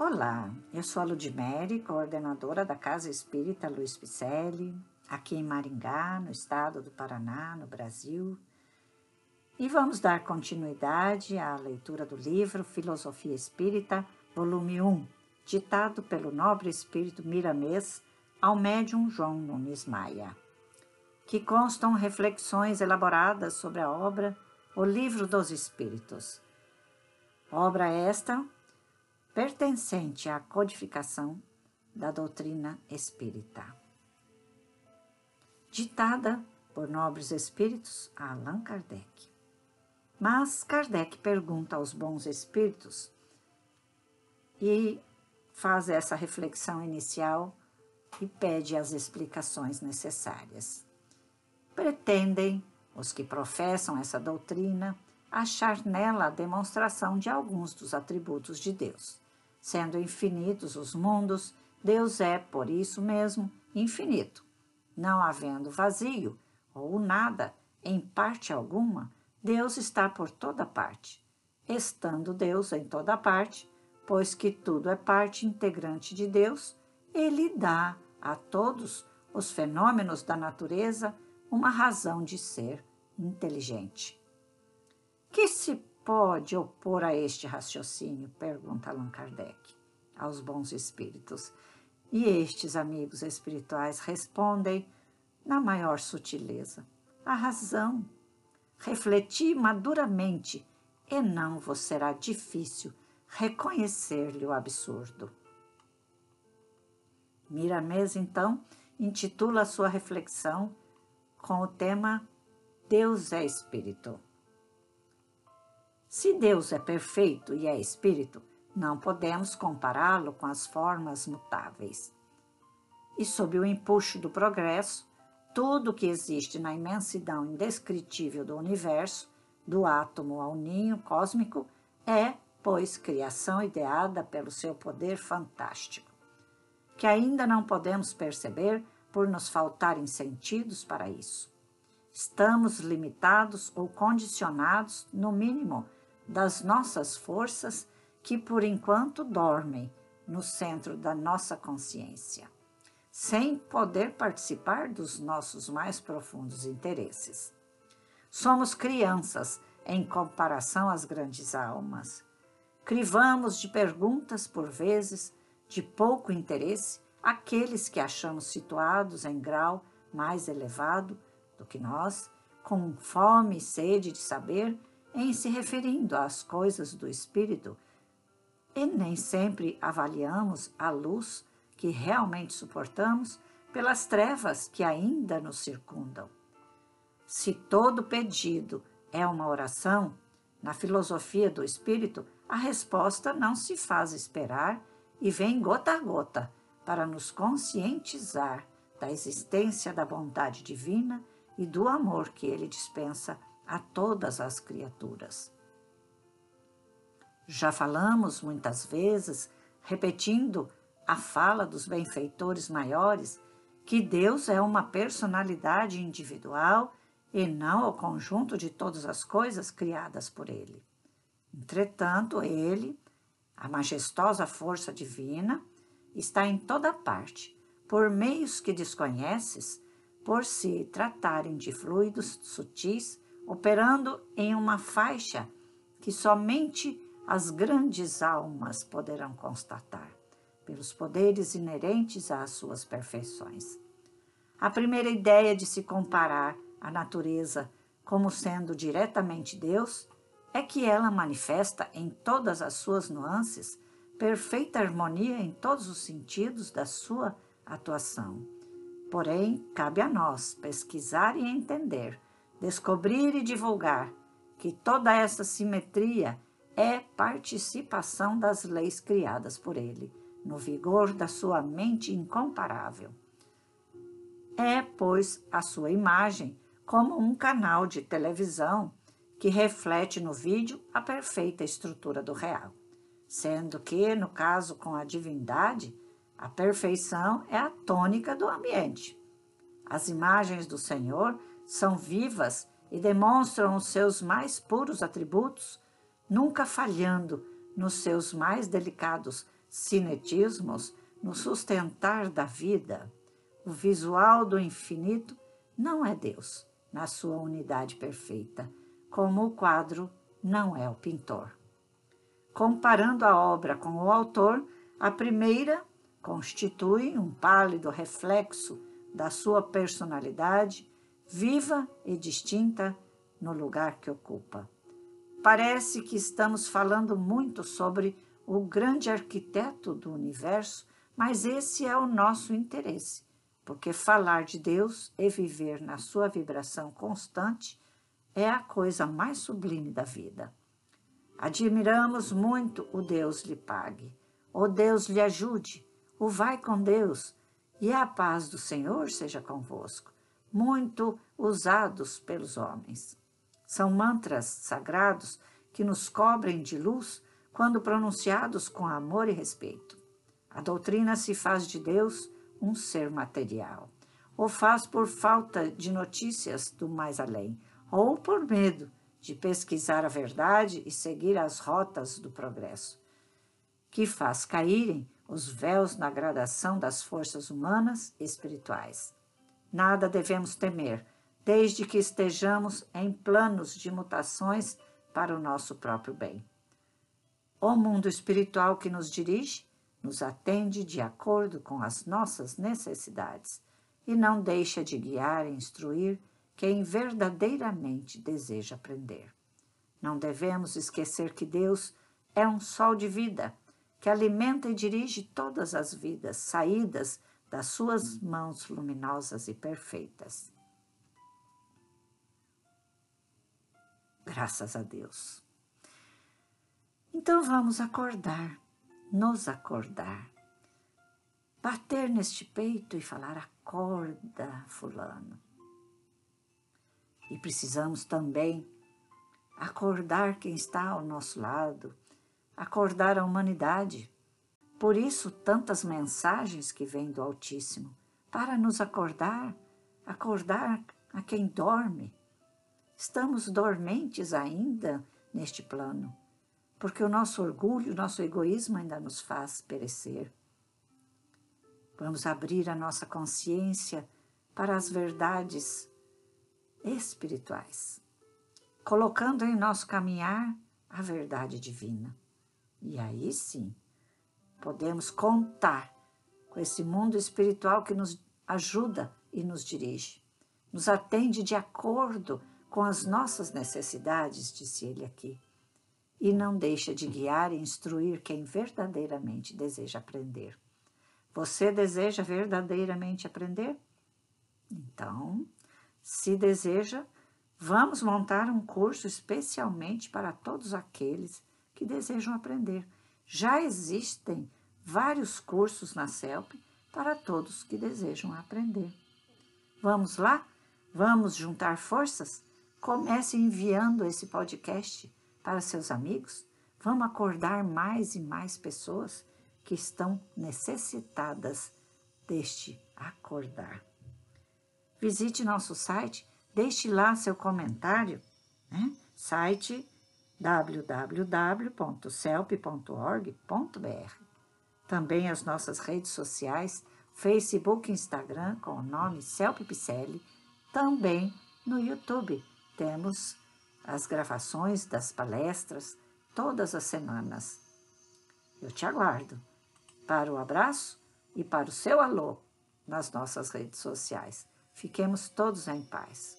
Olá, eu sou a Ludmere, coordenadora da Casa Espírita Luiz Picelli, aqui em Maringá, no estado do Paraná, no Brasil. E vamos dar continuidade à leitura do livro Filosofia Espírita, volume 1, ditado pelo nobre espírito miramês ao médium João Nunes Maia, que constam reflexões elaboradas sobre a obra O Livro dos Espíritos. Obra esta pertencente à codificação da doutrina espírita. Ditada por nobres espíritos a Allan Kardec. Mas Kardec pergunta aos bons espíritos e faz essa reflexão inicial e pede as explicações necessárias. Pretendem os que professam essa doutrina achar nela a demonstração de alguns dos atributos de Deus Sendo infinitos os mundos, Deus é, por isso mesmo, infinito. Não havendo vazio ou nada em parte alguma, Deus está por toda parte. Estando Deus em toda parte, pois que tudo é parte integrante de Deus, ele dá a todos os fenômenos da natureza uma razão de ser inteligente. Que se pode opor a este raciocínio? Pergunta Allan Kardec aos bons espíritos. E estes amigos espirituais respondem na maior sutileza: a razão. Refleti maduramente e não vos será difícil reconhecer-lhe o absurdo. Miramês, então, intitula sua reflexão com o tema Deus é Espírito. Se Deus é perfeito e é espírito, não podemos compará-lo com as formas mutáveis. E sob o empuxo do progresso, tudo que existe na imensidão indescritível do universo, do átomo ao ninho cósmico, é, pois, criação ideada pelo seu poder fantástico, que ainda não podemos perceber por nos faltarem sentidos para isso. Estamos limitados ou condicionados, no mínimo, das nossas forças que por enquanto dormem no centro da nossa consciência, sem poder participar dos nossos mais profundos interesses. Somos crianças em comparação às grandes almas. Crivamos de perguntas por vezes de pouco interesse aqueles que achamos situados em grau mais elevado do que nós, com fome e sede de saber em se referindo às coisas do espírito, e nem sempre avaliamos a luz que realmente suportamos pelas trevas que ainda nos circundam. Se todo pedido é uma oração, na filosofia do espírito, a resposta não se faz esperar e vem gota a gota para nos conscientizar da existência da bondade divina e do amor que ele dispensa a todas as criaturas. Já falamos muitas vezes, repetindo a fala dos benfeitores maiores, que Deus é uma personalidade individual e não o conjunto de todas as coisas criadas por Ele. Entretanto, Ele, a majestosa força divina, está em toda parte, por meios que desconheces, por se tratarem de fluidos sutis operando em uma faixa que somente as grandes almas poderão constatar, pelos poderes inerentes às suas perfeições. A primeira ideia de se comparar a natureza como sendo diretamente Deus é que ela manifesta em todas as suas nuances perfeita harmonia em todos os sentidos da sua atuação. Porém, cabe a nós pesquisar e entender descobrir e divulgar que toda essa simetria é participação das leis criadas por ele, no vigor da sua mente incomparável. É, pois, a sua imagem como um canal de televisão que reflete no vídeo a perfeita estrutura do real, sendo que, no caso com a divindade, a perfeição é a tônica do ambiente. As imagens do Senhor são vivas e demonstram os seus mais puros atributos, nunca falhando nos seus mais delicados cinetismos no sustentar da vida. O visual do infinito não é Deus, na sua unidade perfeita, como o quadro não é o pintor. Comparando a obra com o autor, a primeira constitui um pálido reflexo da sua personalidade, viva e distinta no lugar que ocupa. Parece que estamos falando muito sobre o grande arquiteto do universo, mas esse é o nosso interesse, porque falar de Deus e viver na sua vibração constante é a coisa mais sublime da vida. Admiramos muito o Deus lhe pague, o Deus lhe ajude, o vai com Deus, e a paz do Senhor seja convosco, muito usados pelos homens. São mantras sagrados que nos cobrem de luz quando pronunciados com amor e respeito. A doutrina se faz de Deus um ser material, ou faz por falta de notícias do mais além, ou por medo de pesquisar a verdade e seguir as rotas do progresso, que faz caírem os véus na gradação das forças humanas e espirituais. Nada devemos temer, desde que estejamos em planos de mutações para o nosso próprio bem. O mundo espiritual que nos dirige nos atende de acordo com as nossas necessidades e não deixa de guiar e instruir quem verdadeiramente deseja aprender. Não devemos esquecer que Deus é um sol de vida que alimenta e dirige todas as vidas saídas das suas mãos luminosas e perfeitas. Graças a Deus. Então vamos acordar, nos acordar, bater neste peito e falar: acorda, Fulano. E precisamos também acordar quem está ao nosso lado, acordar a humanidade. Por isso, tantas mensagens que vêm do Altíssimo, para nos acordar, acordar a quem dorme, Estamos dormentes ainda neste plano, porque o nosso orgulho, o nosso egoísmo ainda nos faz perecer. Vamos abrir a nossa consciência para as verdades espirituais, colocando em nosso caminhar a verdade divina. E aí sim, podemos contar com esse mundo espiritual que nos ajuda e nos dirige, nos atende de acordo com as nossas necessidades, disse ele aqui, e não deixa de guiar e instruir quem verdadeiramente deseja aprender. Você deseja verdadeiramente aprender? Então, se deseja, vamos montar um curso especialmente para todos aqueles que desejam aprender. Já existem vários cursos na CELP para todos que desejam aprender. Vamos lá? Vamos juntar forças? Comece enviando esse podcast para seus amigos. Vamos acordar mais e mais pessoas que estão necessitadas deste acordar. Visite nosso site, deixe lá seu comentário, né? site www.celp.org.br. Também as nossas redes sociais, Facebook e Instagram com o nome Celpe Picelli, também no YouTube temos as gravações das palestras todas as semanas. Eu te aguardo para o abraço e para o seu alô nas nossas redes sociais. Fiquemos todos em paz.